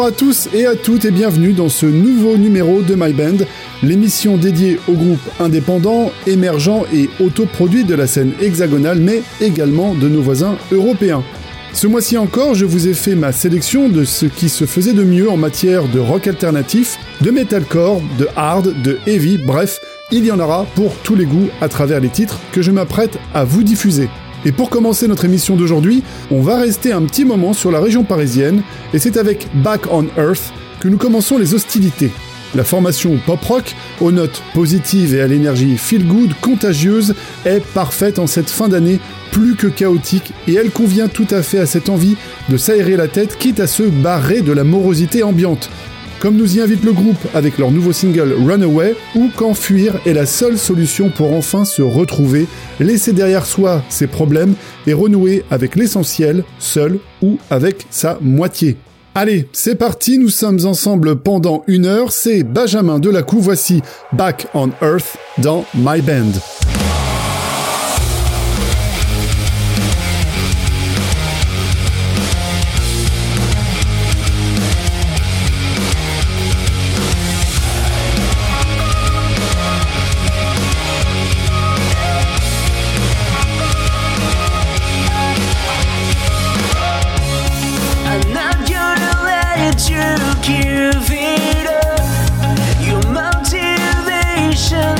Bonjour à tous et à toutes et bienvenue dans ce nouveau numéro de My Band, l'émission dédiée aux groupes indépendants, émergents et autoproduits de la scène hexagonale, mais également de nos voisins européens. Ce mois-ci encore, je vous ai fait ma sélection de ce qui se faisait de mieux en matière de rock alternatif, de metalcore, de hard, de heavy, bref, il y en aura pour tous les goûts à travers les titres que je m'apprête à vous diffuser. Et pour commencer notre émission d'aujourd'hui, on va rester un petit moment sur la région parisienne, et c'est avec Back on Earth que nous commençons les hostilités. La formation pop-rock, aux notes positives et à l'énergie feel-good contagieuse, est parfaite en cette fin d'année plus que chaotique et elle convient tout à fait à cette envie de s'aérer la tête quitte à se barrer de la morosité ambiante comme nous y invite le groupe avec leur nouveau single Runaway, ou quand fuir est la seule solution pour enfin se retrouver, laisser derrière soi ses problèmes et renouer avec l'essentiel, seul ou avec sa moitié. Allez, c'est parti, nous sommes ensemble pendant une heure, c'est Benjamin Delacou, voici Back on Earth dans My Band.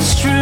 It's true.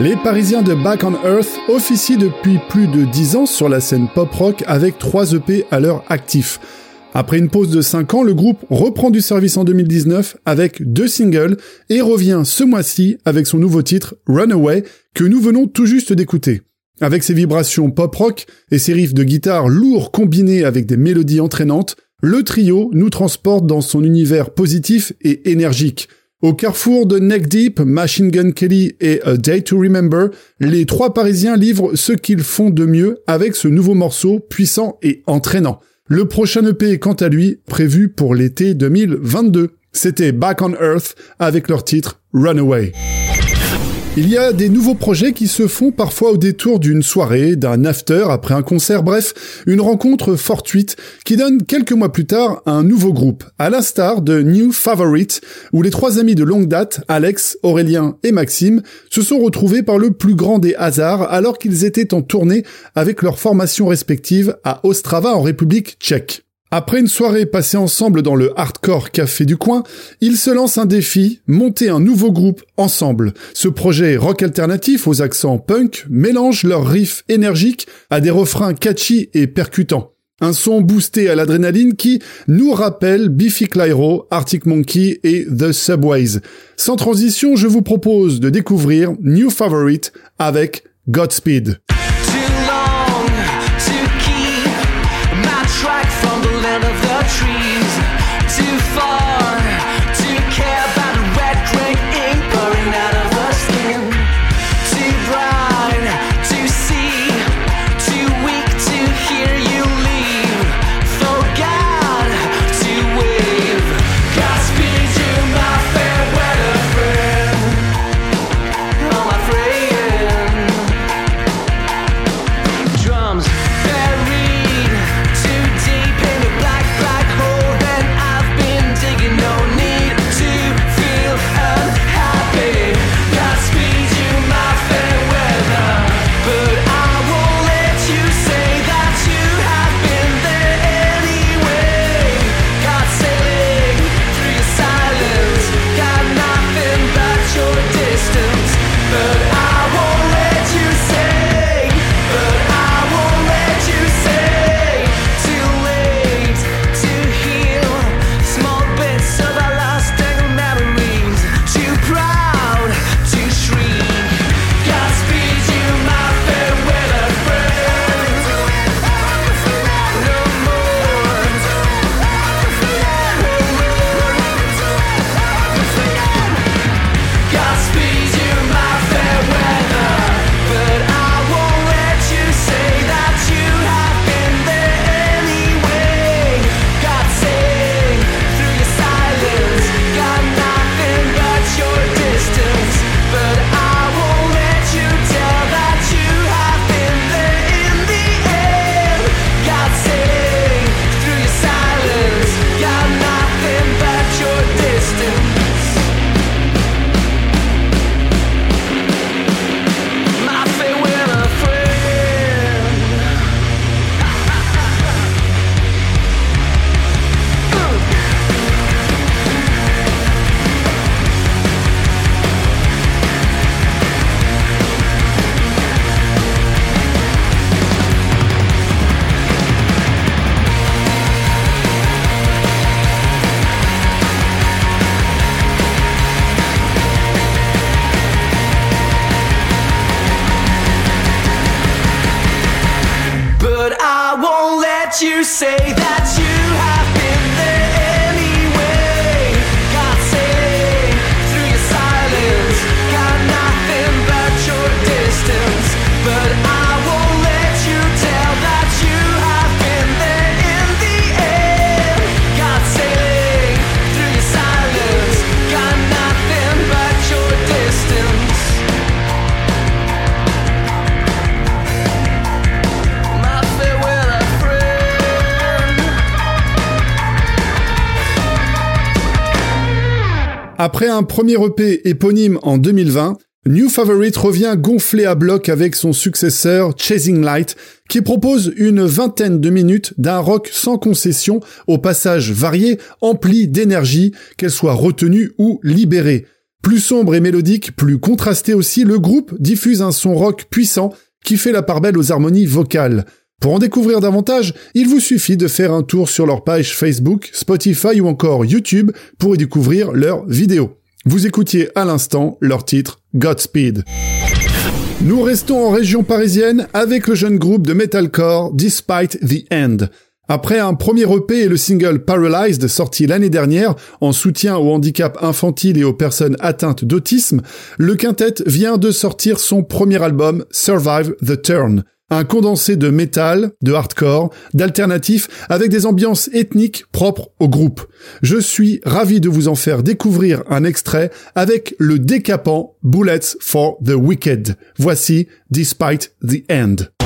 Les Parisiens de Back on Earth officient depuis plus de 10 ans sur la scène pop-rock avec 3 EP à leur actif. Après une pause de 5 ans, le groupe reprend du service en 2019 avec deux singles et revient ce mois-ci avec son nouveau titre Runaway que nous venons tout juste d'écouter. Avec ses vibrations pop-rock et ses riffs de guitare lourds combinés avec des mélodies entraînantes, le trio nous transporte dans son univers positif et énergique. Au carrefour de Neck Deep, Machine Gun Kelly et A Day to Remember, les trois Parisiens livrent ce qu'ils font de mieux avec ce nouveau morceau puissant et entraînant. Le prochain EP est quant à lui prévu pour l'été 2022. C'était Back on Earth avec leur titre Runaway. Il y a des nouveaux projets qui se font parfois au détour d'une soirée, d'un after après un concert, bref, une rencontre fortuite qui donne quelques mois plus tard un nouveau groupe, à l'instar de New Favorite, où les trois amis de longue date, Alex, Aurélien et Maxime, se sont retrouvés par le plus grand des hasards alors qu'ils étaient en tournée avec leurs formations respectives à Ostrava en République tchèque. Après une soirée passée ensemble dans le hardcore café du coin, ils se lancent un défi, monter un nouveau groupe ensemble. Ce projet rock alternatif aux accents punk mélange leurs riffs énergiques à des refrains catchy et percutants. Un son boosté à l'adrénaline qui nous rappelle Biffy Clyro, Arctic Monkey et The Subways. Sans transition, je vous propose de découvrir New Favorite avec Godspeed. Après un premier EP éponyme en 2020, New Favorite revient gonflé à bloc avec son successeur Chasing Light, qui propose une vingtaine de minutes d'un rock sans concession, au passage varié, empli d'énergie, qu'elle soit retenue ou libérée. Plus sombre et mélodique, plus contrasté aussi, le groupe diffuse un son rock puissant qui fait la part belle aux harmonies vocales. Pour en découvrir davantage, il vous suffit de faire un tour sur leur page Facebook, Spotify ou encore YouTube pour y découvrir leurs vidéos. Vous écoutiez à l'instant leur titre Godspeed. Nous restons en région parisienne avec le jeune groupe de metalcore Despite the End. Après un premier EP et le single Paralyzed sorti l'année dernière en soutien au handicap infantile et aux personnes atteintes d'autisme, le quintet vient de sortir son premier album Survive the Turn un condensé de métal, de hardcore, d'alternatif, avec des ambiances ethniques propres au groupe. Je suis ravi de vous en faire découvrir un extrait avec le décapant Bullets for the Wicked. Voici Despite the End.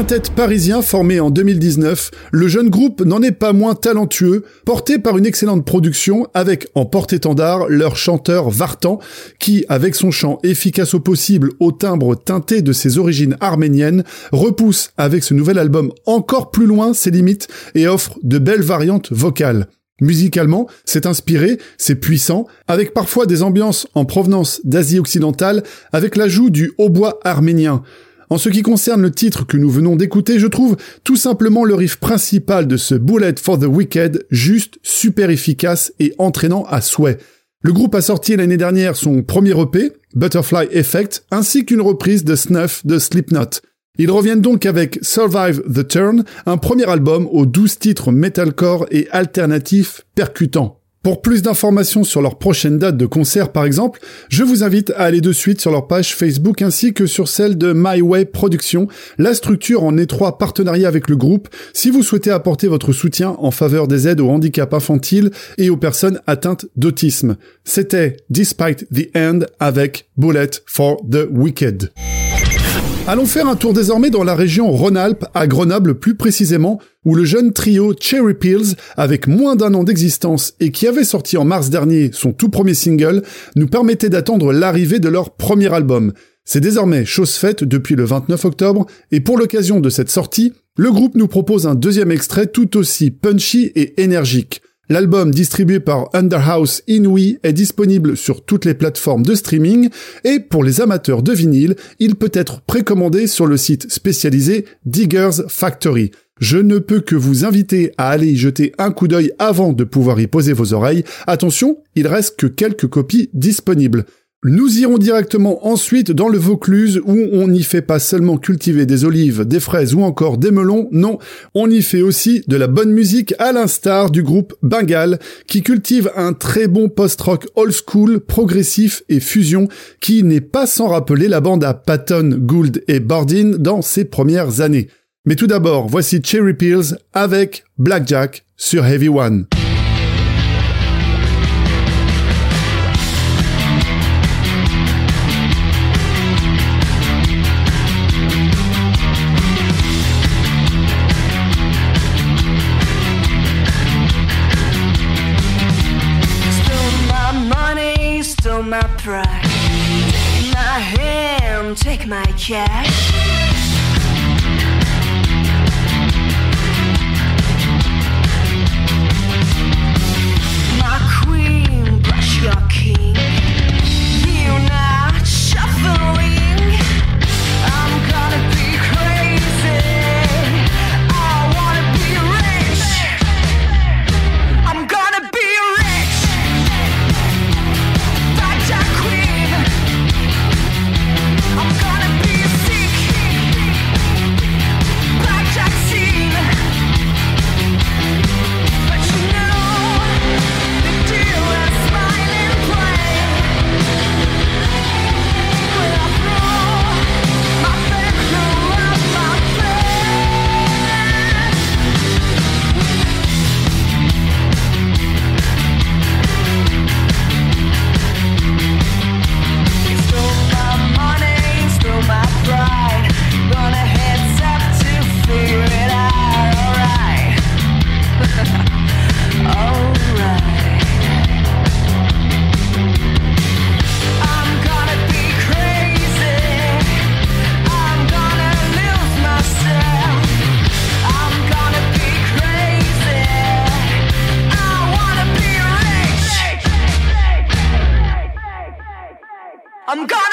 Quintet parisien formé en 2019, le jeune groupe n'en est pas moins talentueux, porté par une excellente production avec en porte-étendard leur chanteur Vartan, qui, avec son chant efficace au possible au timbre teinté de ses origines arméniennes, repousse avec ce nouvel album encore plus loin ses limites et offre de belles variantes vocales. Musicalement, c'est inspiré, c'est puissant, avec parfois des ambiances en provenance d'Asie occidentale, avec l'ajout du hautbois arménien. En ce qui concerne le titre que nous venons d'écouter, je trouve tout simplement le riff principal de ce Bullet for the Wicked juste super efficace et entraînant à souhait. Le groupe a sorti l'année dernière son premier EP, Butterfly Effect, ainsi qu'une reprise de Snuff de Slipknot. Ils reviennent donc avec Survive the Turn, un premier album aux 12 titres metalcore et alternatifs percutants. Pour plus d'informations sur leur prochaine date de concert par exemple, je vous invite à aller de suite sur leur page Facebook ainsi que sur celle de My Way Productions, la structure en étroit partenariat avec le groupe, si vous souhaitez apporter votre soutien en faveur des aides au handicap infantile et aux personnes atteintes d'autisme. C'était Despite the End avec Bullet for the Wicked. Allons faire un tour désormais dans la région Rhône-Alpes, à Grenoble plus précisément, où le jeune trio Cherry Pills, avec moins d'un an d'existence et qui avait sorti en mars dernier son tout premier single, nous permettait d'attendre l'arrivée de leur premier album. C'est désormais chose faite depuis le 29 octobre, et pour l'occasion de cette sortie, le groupe nous propose un deuxième extrait tout aussi punchy et énergique. L'album distribué par Underhouse Inouï est disponible sur toutes les plateformes de streaming et pour les amateurs de vinyle, il peut être précommandé sur le site spécialisé Diggers Factory. Je ne peux que vous inviter à aller y jeter un coup d'œil avant de pouvoir y poser vos oreilles. Attention, il reste que quelques copies disponibles. Nous irons directement ensuite dans le Vaucluse où on n'y fait pas seulement cultiver des olives, des fraises ou encore des melons, non, on y fait aussi de la bonne musique à l'instar du groupe Bengal qui cultive un très bon post-rock old school, progressif et fusion qui n'est pas sans rappeler la bande à Patton, Gould et Bardin dans ses premières années. Mais tout d'abord, voici Cherry Pills avec Blackjack sur Heavy One. My. Take my hand, take my cash. I'm gone.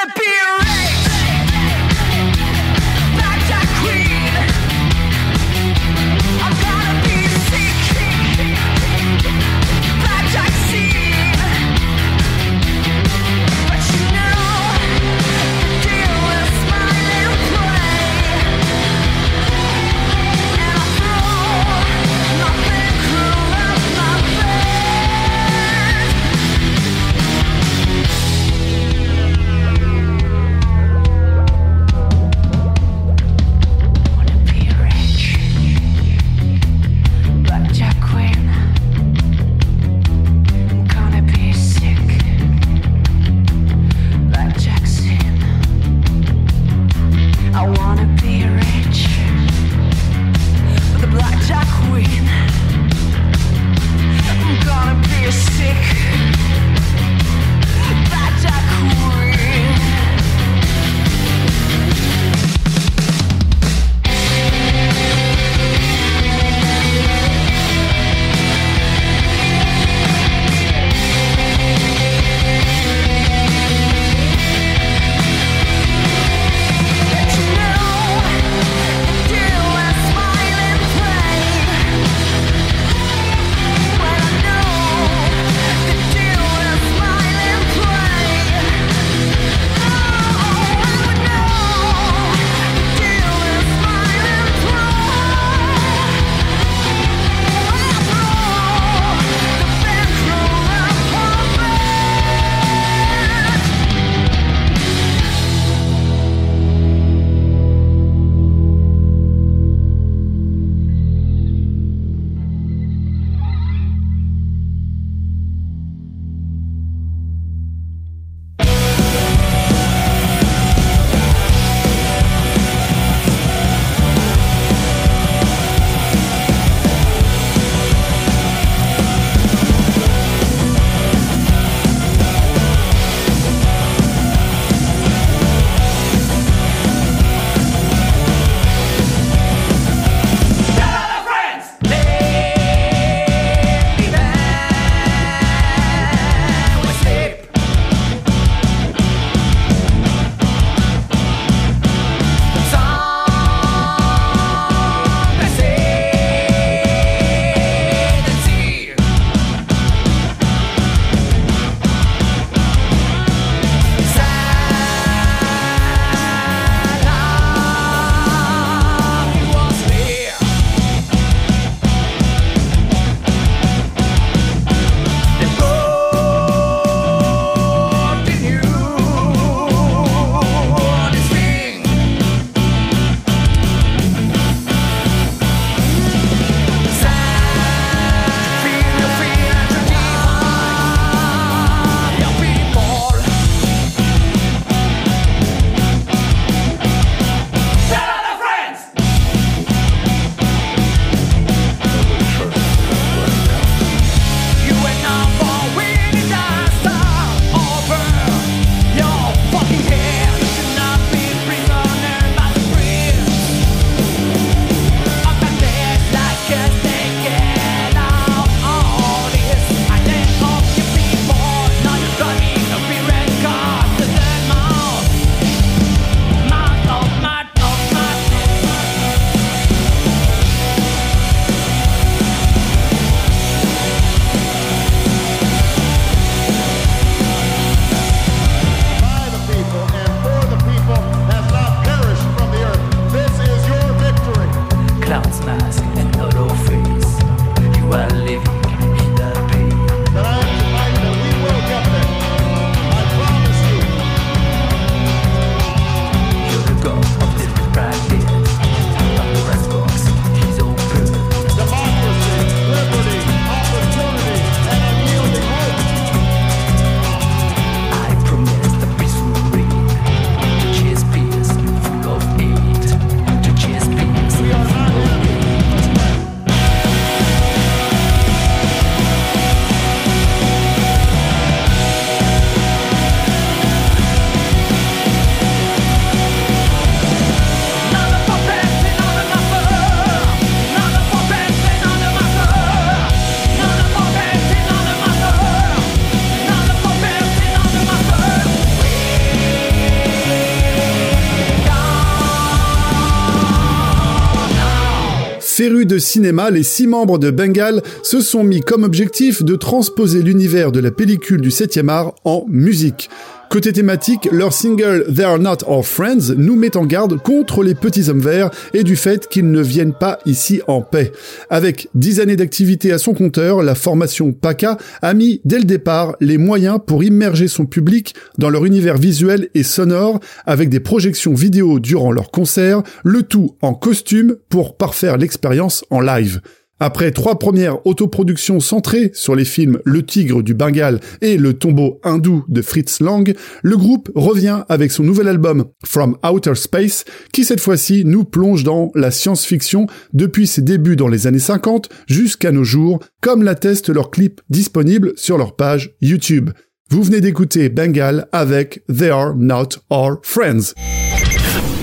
Férus de cinéma, les six membres de Bengal se sont mis comme objectif de transposer l'univers de la pellicule du 7e art en musique. Côté thématique, leur single They're Not Our Friends nous met en garde contre les petits hommes verts et du fait qu'ils ne viennent pas ici en paix. Avec dix années d'activité à son compteur, la formation PACA a mis dès le départ les moyens pour immerger son public dans leur univers visuel et sonore avec des projections vidéo durant leurs concerts, le tout en costume pour parfaire l'expérience en live. Après trois premières autoproductions centrées sur les films Le Tigre du Bengale et Le Tombeau hindou de Fritz Lang, le groupe revient avec son nouvel album From Outer Space, qui cette fois-ci nous plonge dans la science-fiction depuis ses débuts dans les années 50 jusqu'à nos jours, comme l'atteste leur clip disponible sur leur page YouTube. Vous venez d'écouter Bengal avec They Are Not Our Friends.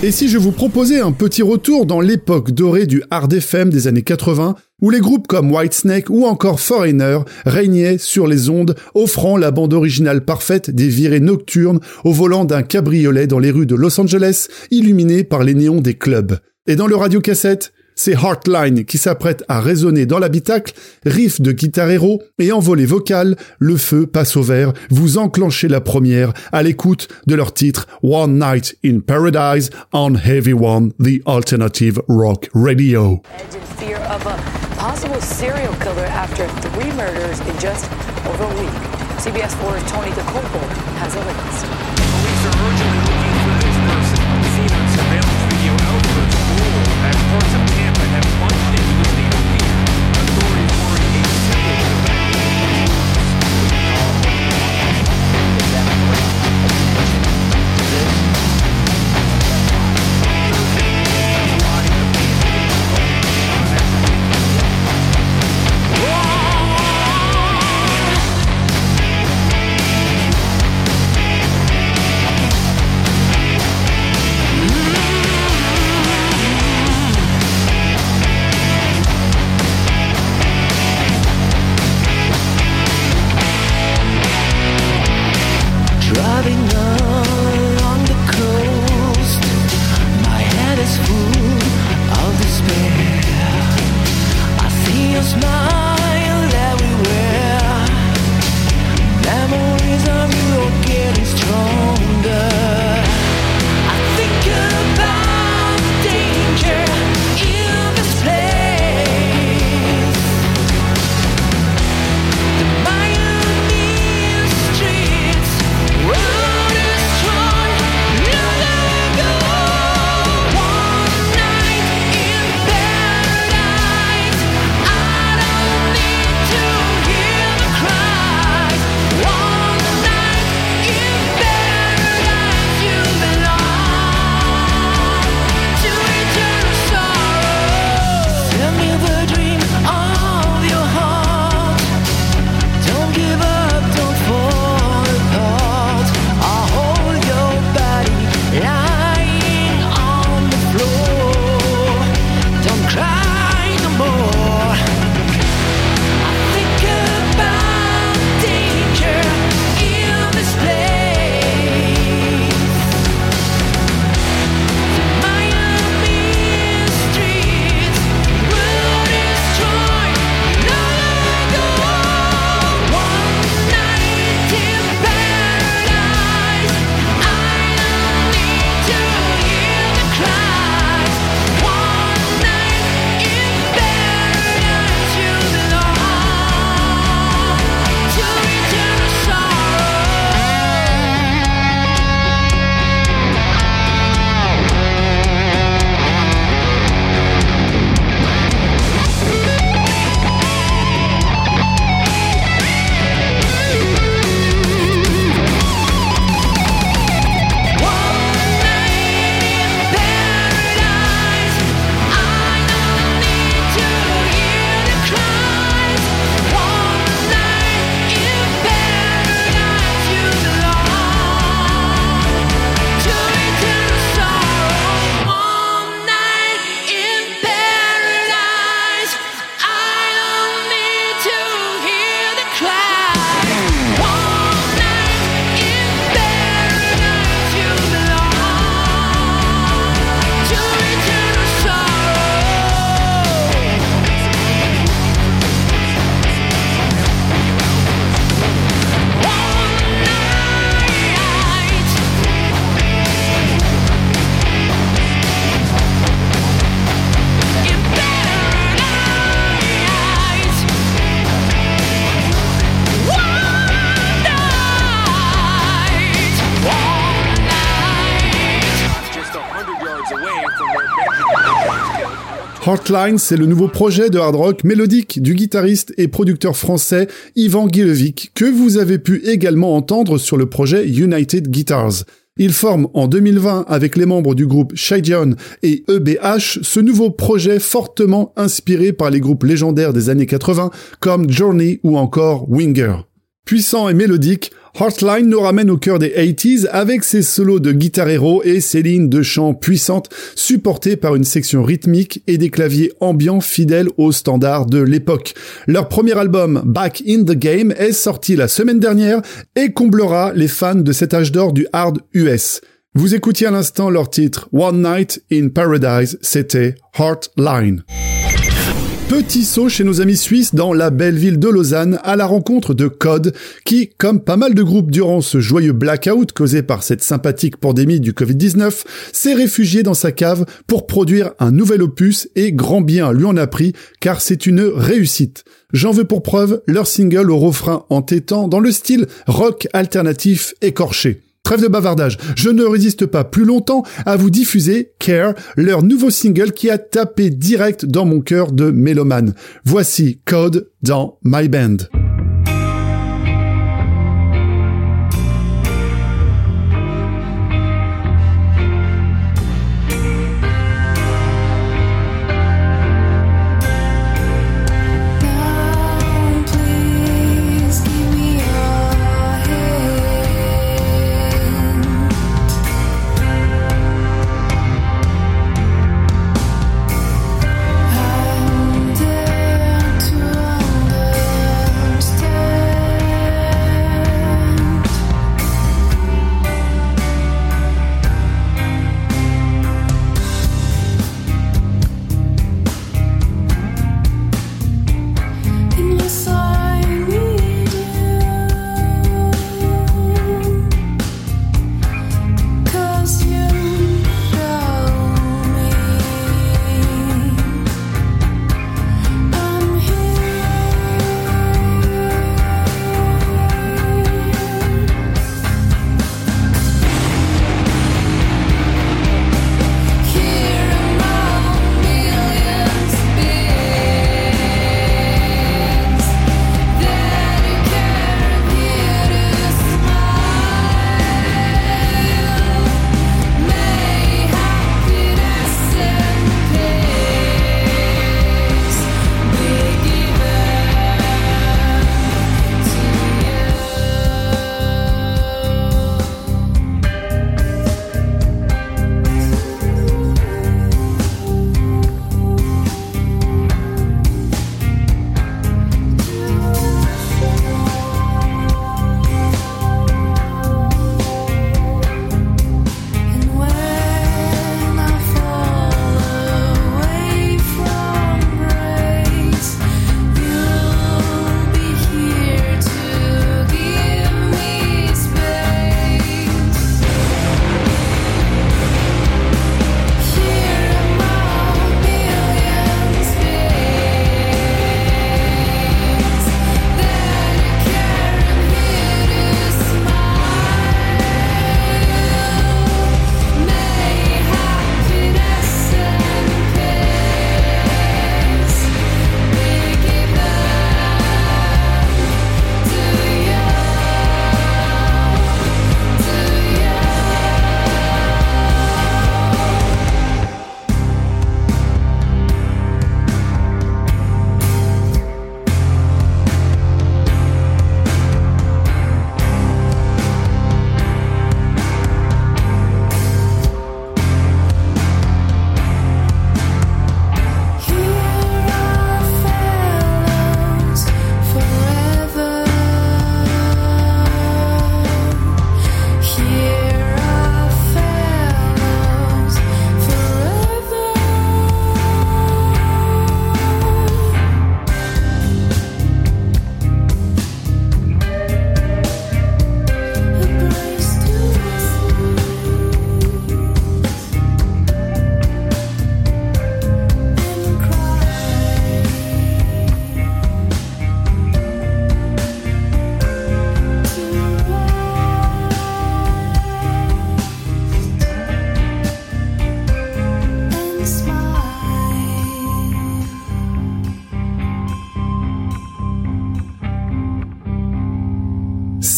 Et si je vous proposais un petit retour dans l'époque dorée du hard FM des années 80, où les groupes comme Whitesnake ou encore Foreigner régnaient sur les ondes, offrant la bande originale parfaite des virées nocturnes au volant d'un cabriolet dans les rues de Los Angeles, illuminé par les néons des clubs. Et dans le radiocassette, c'est Heartline qui s'apprête à résonner dans l'habitacle, riff de guitare héros et envolée vocale, le feu passe au vert, vous enclenchez la première à l'écoute de leur titre One Night in Paradise on Heavy One, the alternative rock radio. CBS 4's Tony has a C'est le nouveau projet de hard rock mélodique du guitariste et producteur français Ivan Gilevic, que vous avez pu également entendre sur le projet United Guitars. Il forme en 2020 avec les membres du groupe Shaijian et EBH ce nouveau projet fortement inspiré par les groupes légendaires des années 80 comme Journey ou encore Winger. Puissant et mélodique, Heartline nous ramène au cœur des 80s avec ses solos de guitare et ses lignes de chant puissantes supportées par une section rythmique et des claviers ambiants fidèles aux standards de l'époque. Leur premier album, Back in the Game, est sorti la semaine dernière et comblera les fans de cet âge d'or du hard US. Vous écoutiez à l'instant leur titre One Night in Paradise, c'était Heartline. Petit saut chez nos amis suisses dans la belle ville de Lausanne à la rencontre de Code qui, comme pas mal de groupes durant ce joyeux blackout causé par cette sympathique pandémie du Covid-19, s'est réfugié dans sa cave pour produire un nouvel opus et grand bien lui en a pris car c'est une réussite. J'en veux pour preuve leur single au refrain entêtant dans le style rock alternatif écorché. Trêve de bavardage, je ne résiste pas plus longtemps à vous diffuser Care, leur nouveau single qui a tapé direct dans mon cœur de mélomane. Voici Code dans My Band.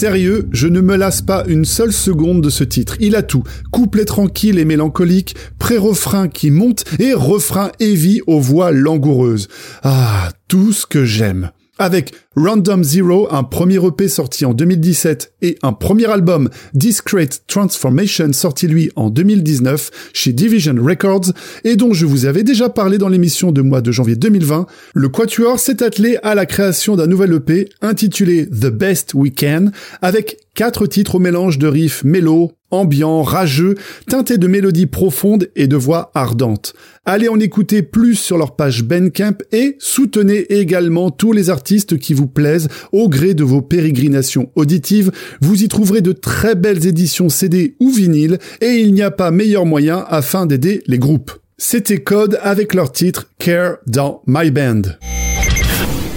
Sérieux, je ne me lasse pas une seule seconde de ce titre. Il a tout. Couplet tranquille et mélancolique, pré-refrain qui monte et refrain heavy aux voix langoureuses. Ah, tout ce que j'aime. Avec Random Zero, un premier EP sorti en 2017 et un premier album, Discrete Transformation, sorti lui en 2019 chez Division Records et dont je vous avais déjà parlé dans l'émission de mois de janvier 2020, le Quatuor s'est attelé à la création d'un nouvel EP intitulé The Best We Can avec quatre titres au mélange de riffs mélo, ambiant, rageux, teintés de mélodies profondes et de voix ardentes. Allez en écouter plus sur leur page Bandcamp et soutenez également tous les artistes qui vous plaisent au gré de vos pérégrinations auditives. Vous y trouverez de très belles éditions CD ou vinyle et il n'y a pas meilleur moyen afin d'aider les groupes. C'était Code avec leur titre Care dans My Band.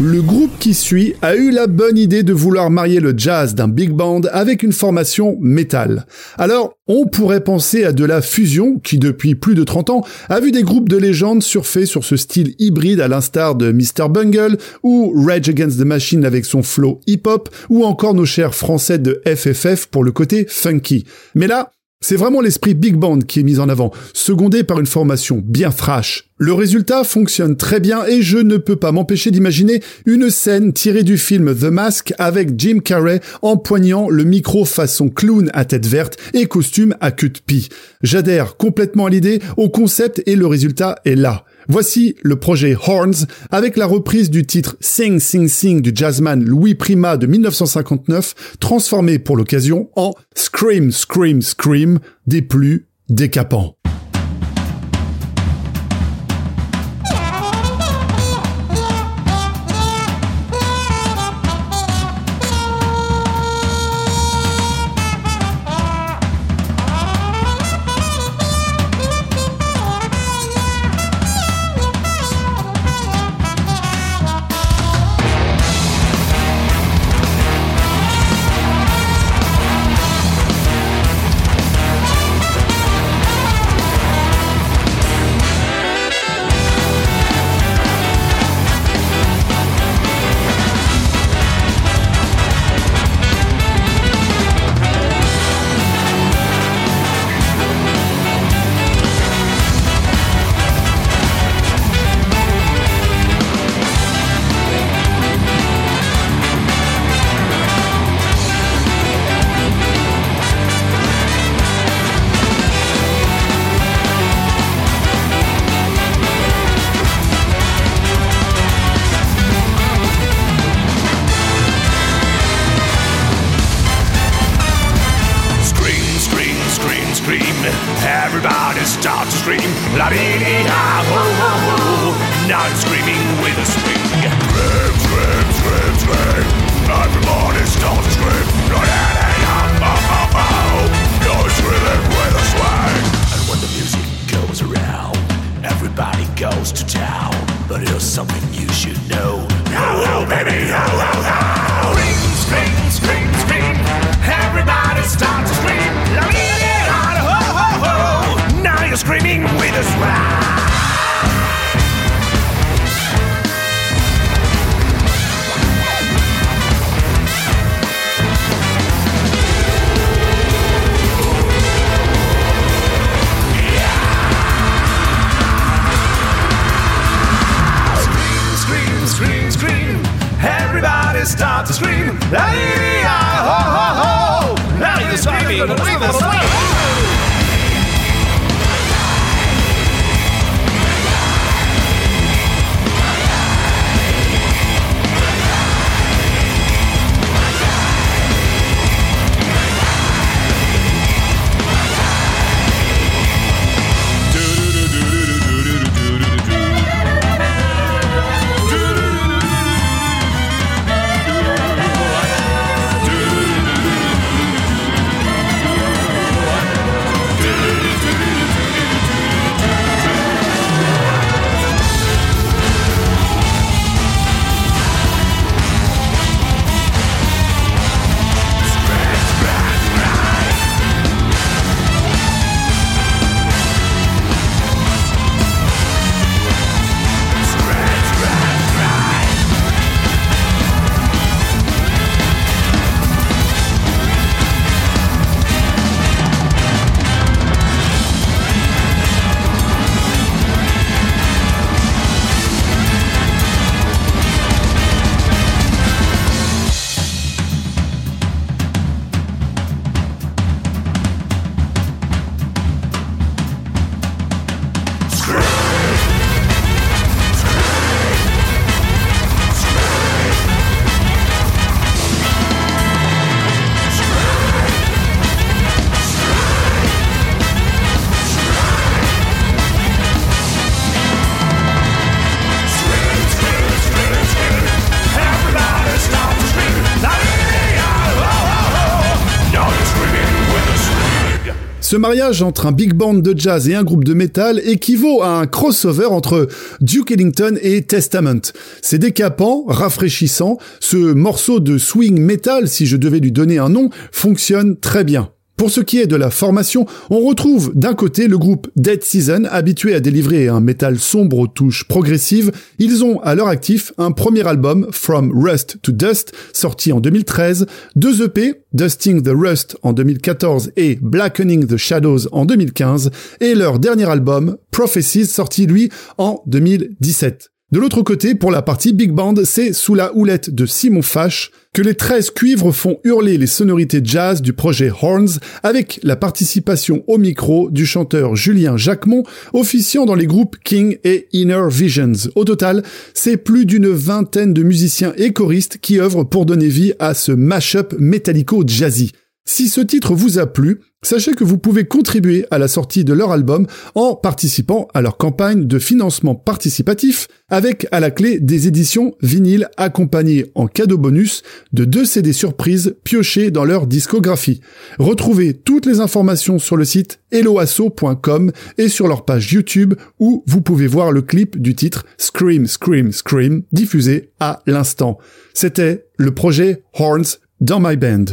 Le groupe qui suit a eu la bonne idée de vouloir marier le jazz d'un big band avec une formation métal. Alors, on pourrait penser à de la fusion qui, depuis plus de 30 ans, a vu des groupes de légendes surfer sur ce style hybride à l'instar de Mr. Bungle ou Rage Against the Machine avec son flow hip-hop ou encore nos chers français de FFF pour le côté funky. Mais là, c'est vraiment l'esprit big band qui est mis en avant, secondé par une formation bien thrash. Le résultat fonctionne très bien et je ne peux pas m'empêcher d'imaginer une scène tirée du film The Mask avec Jim Carrey empoignant le micro façon clown à tête verte et costume à queue de pie. J'adhère complètement à l'idée, au concept et le résultat est là. Voici le projet Horns avec la reprise du titre Sing Sing Sing du jazzman Louis Prima de 1959, transformé pour l'occasion en Scream Scream Scream des plus décapants. Ce mariage entre un big band de jazz et un groupe de métal équivaut à un crossover entre Duke Ellington et Testament. C'est décapant, rafraîchissant, ce morceau de swing metal, si je devais lui donner un nom, fonctionne très bien. Pour ce qui est de la formation, on retrouve d'un côté le groupe Dead Season, habitué à délivrer un métal sombre aux touches progressives. Ils ont à leur actif un premier album, From Rust to Dust, sorti en 2013, deux EP, Dusting the Rust en 2014 et Blackening the Shadows en 2015, et leur dernier album, Prophecies, sorti lui en 2017. De l'autre côté, pour la partie big band, c'est sous la houlette de Simon Fash que les 13 cuivres font hurler les sonorités jazz du projet Horns avec la participation au micro du chanteur Julien Jacquemont officiant dans les groupes King et Inner Visions. Au total, c'est plus d'une vingtaine de musiciens et choristes qui œuvrent pour donner vie à ce mash-up métallico-jazzy. Si ce titre vous a plu, sachez que vous pouvez contribuer à la sortie de leur album en participant à leur campagne de financement participatif avec à la clé des éditions vinyles accompagnées en cadeau bonus de deux CD surprises piochés dans leur discographie. Retrouvez toutes les informations sur le site eloasso.com et sur leur page YouTube où vous pouvez voir le clip du titre Scream Scream Scream diffusé à l'instant. C'était le projet Horns dans My Band.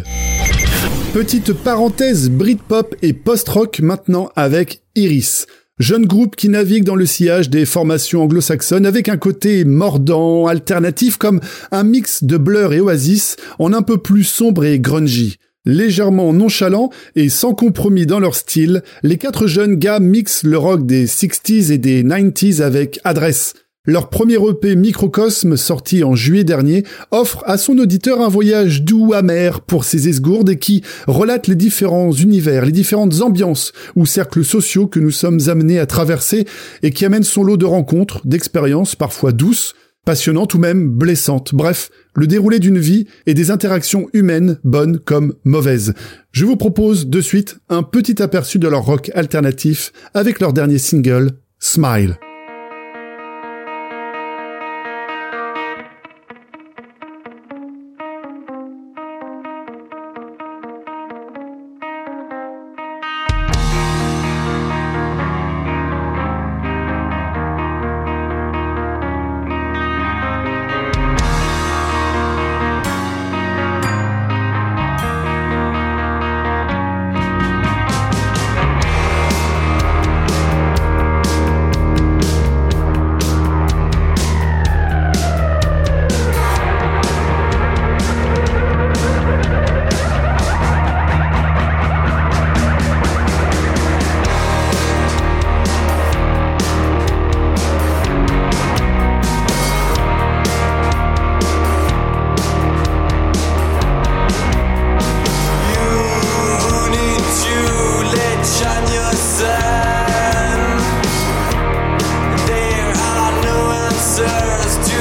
Petite parenthèse Britpop et post-rock maintenant avec Iris. Jeune groupe qui navigue dans le sillage des formations anglo-saxonnes avec un côté mordant, alternatif comme un mix de Blur et Oasis en un peu plus sombre et grungy. Légèrement nonchalant et sans compromis dans leur style, les quatre jeunes gars mixent le rock des 60s et des 90s avec adresse. Leur premier EP Microcosme, sorti en juillet dernier, offre à son auditeur un voyage doux, amer pour ses esgourdes et qui relate les différents univers, les différentes ambiances ou cercles sociaux que nous sommes amenés à traverser et qui amène son lot de rencontres, d'expériences parfois douces, passionnantes ou même blessantes. Bref, le déroulé d'une vie et des interactions humaines, bonnes comme mauvaises. Je vous propose de suite un petit aperçu de leur rock alternatif avec leur dernier single, Smile.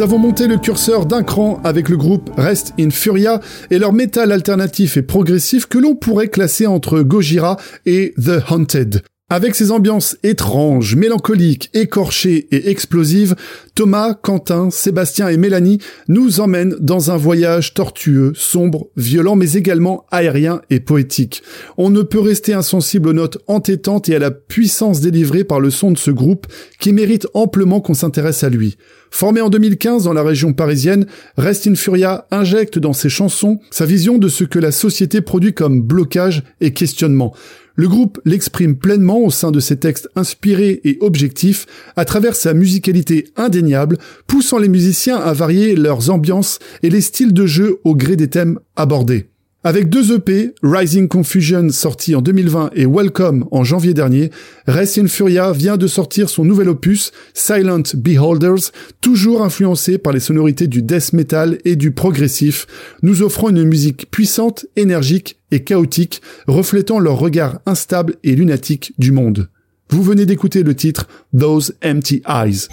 Nous avons monté le curseur d'un cran avec le groupe Rest in Furia et leur métal alternatif et progressif que l'on pourrait classer entre Gojira et The Haunted. Avec ses ambiances étranges, mélancoliques, écorchées et explosives, Thomas, Quentin, Sébastien et Mélanie nous emmènent dans un voyage tortueux, sombre, violent, mais également aérien et poétique. On ne peut rester insensible aux notes entêtantes et à la puissance délivrée par le son de ce groupe qui mérite amplement qu'on s'intéresse à lui. Formé en 2015 dans la région parisienne, Rest in Furia injecte dans ses chansons sa vision de ce que la société produit comme blocage et questionnement. Le groupe l'exprime pleinement au sein de ses textes inspirés et objectifs à travers sa musicalité indéniable, poussant les musiciens à varier leurs ambiances et les styles de jeu au gré des thèmes abordés. Avec deux EP, Rising Confusion sorti en 2020 et Welcome en janvier dernier, Rest in Furia vient de sortir son nouvel opus, Silent Beholders, toujours influencé par les sonorités du death metal et du progressif, nous offrant une musique puissante, énergique et chaotique, reflétant leur regard instable et lunatique du monde. Vous venez d'écouter le titre Those Empty Eyes.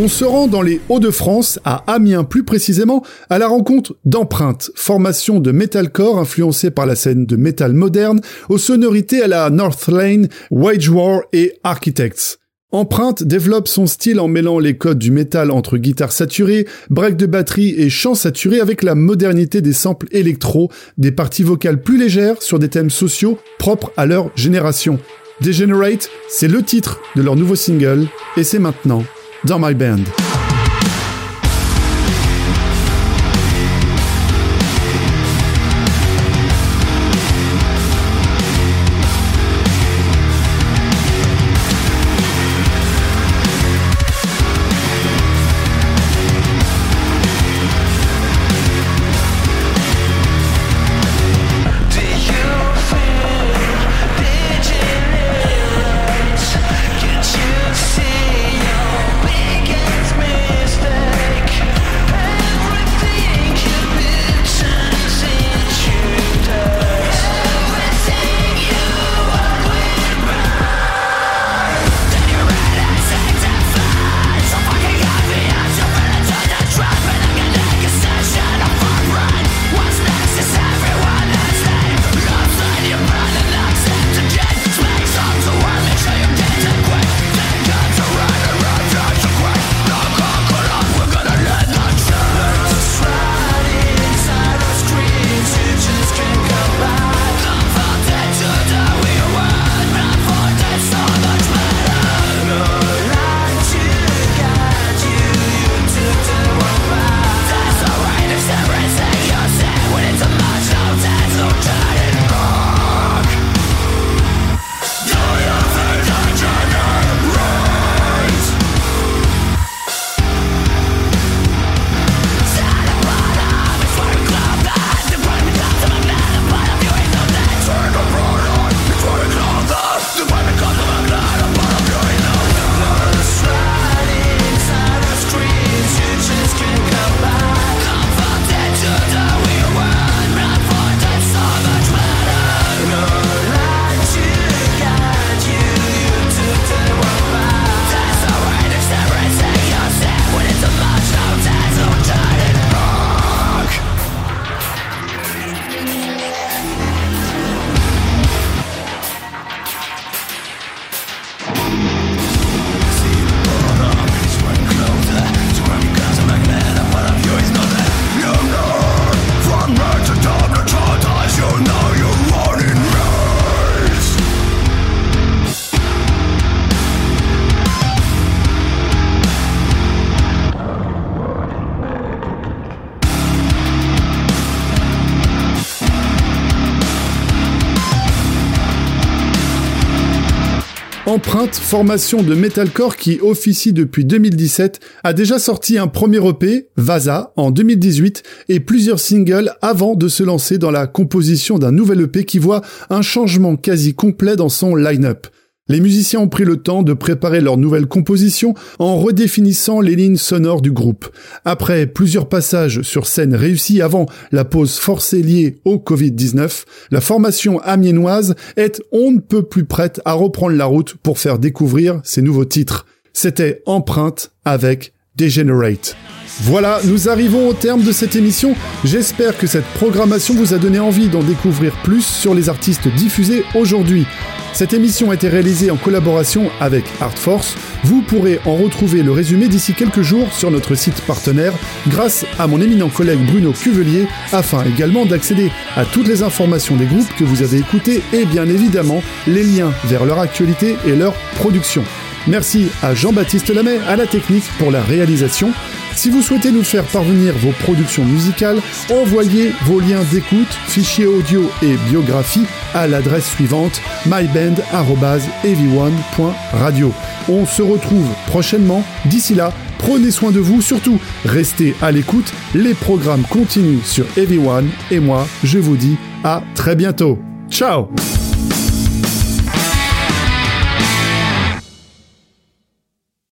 On se rend dans les Hauts-de-France, à Amiens plus précisément, à la rencontre d'Empreinte, formation de metalcore influencée par la scène de métal moderne, aux sonorités à la North Lane, Wage War et Architects. Empreinte développe son style en mêlant les codes du métal entre guitare saturée, break de batterie et chant saturé avec la modernité des samples électro, des parties vocales plus légères sur des thèmes sociaux propres à leur génération. Degenerate, c'est le titre de leur nouveau single, et c'est maintenant dans my band. Empreinte, formation de metalcore qui officie depuis 2017, a déjà sorti un premier EP, Vaza, en 2018 et plusieurs singles avant de se lancer dans la composition d'un nouvel EP qui voit un changement quasi complet dans son line-up. Les musiciens ont pris le temps de préparer leur nouvelle composition en redéfinissant les lignes sonores du groupe. Après plusieurs passages sur scène réussis avant la pause forcée liée au Covid-19, la formation amiénoise est on ne peut plus prête à reprendre la route pour faire découvrir ses nouveaux titres. C'était Empreinte avec Degenerate. Voilà, nous arrivons au terme de cette émission. J'espère que cette programmation vous a donné envie d'en découvrir plus sur les artistes diffusés aujourd'hui. Cette émission a été réalisée en collaboration avec Artforce. Vous pourrez en retrouver le résumé d'ici quelques jours sur notre site partenaire grâce à mon éminent collègue Bruno Cuvelier afin également d'accéder à toutes les informations des groupes que vous avez écoutés et bien évidemment les liens vers leur actualité et leur production. Merci à Jean-Baptiste Lamet à la technique pour la réalisation. Si vous souhaitez nous faire parvenir vos productions musicales, envoyez vos liens d'écoute, fichiers audio et biographie à l'adresse suivante myband.ev1.radio. On se retrouve prochainement. D'ici là, prenez soin de vous, surtout restez à l'écoute. Les programmes continuent sur Ev1 et moi, je vous dis à très bientôt. Ciao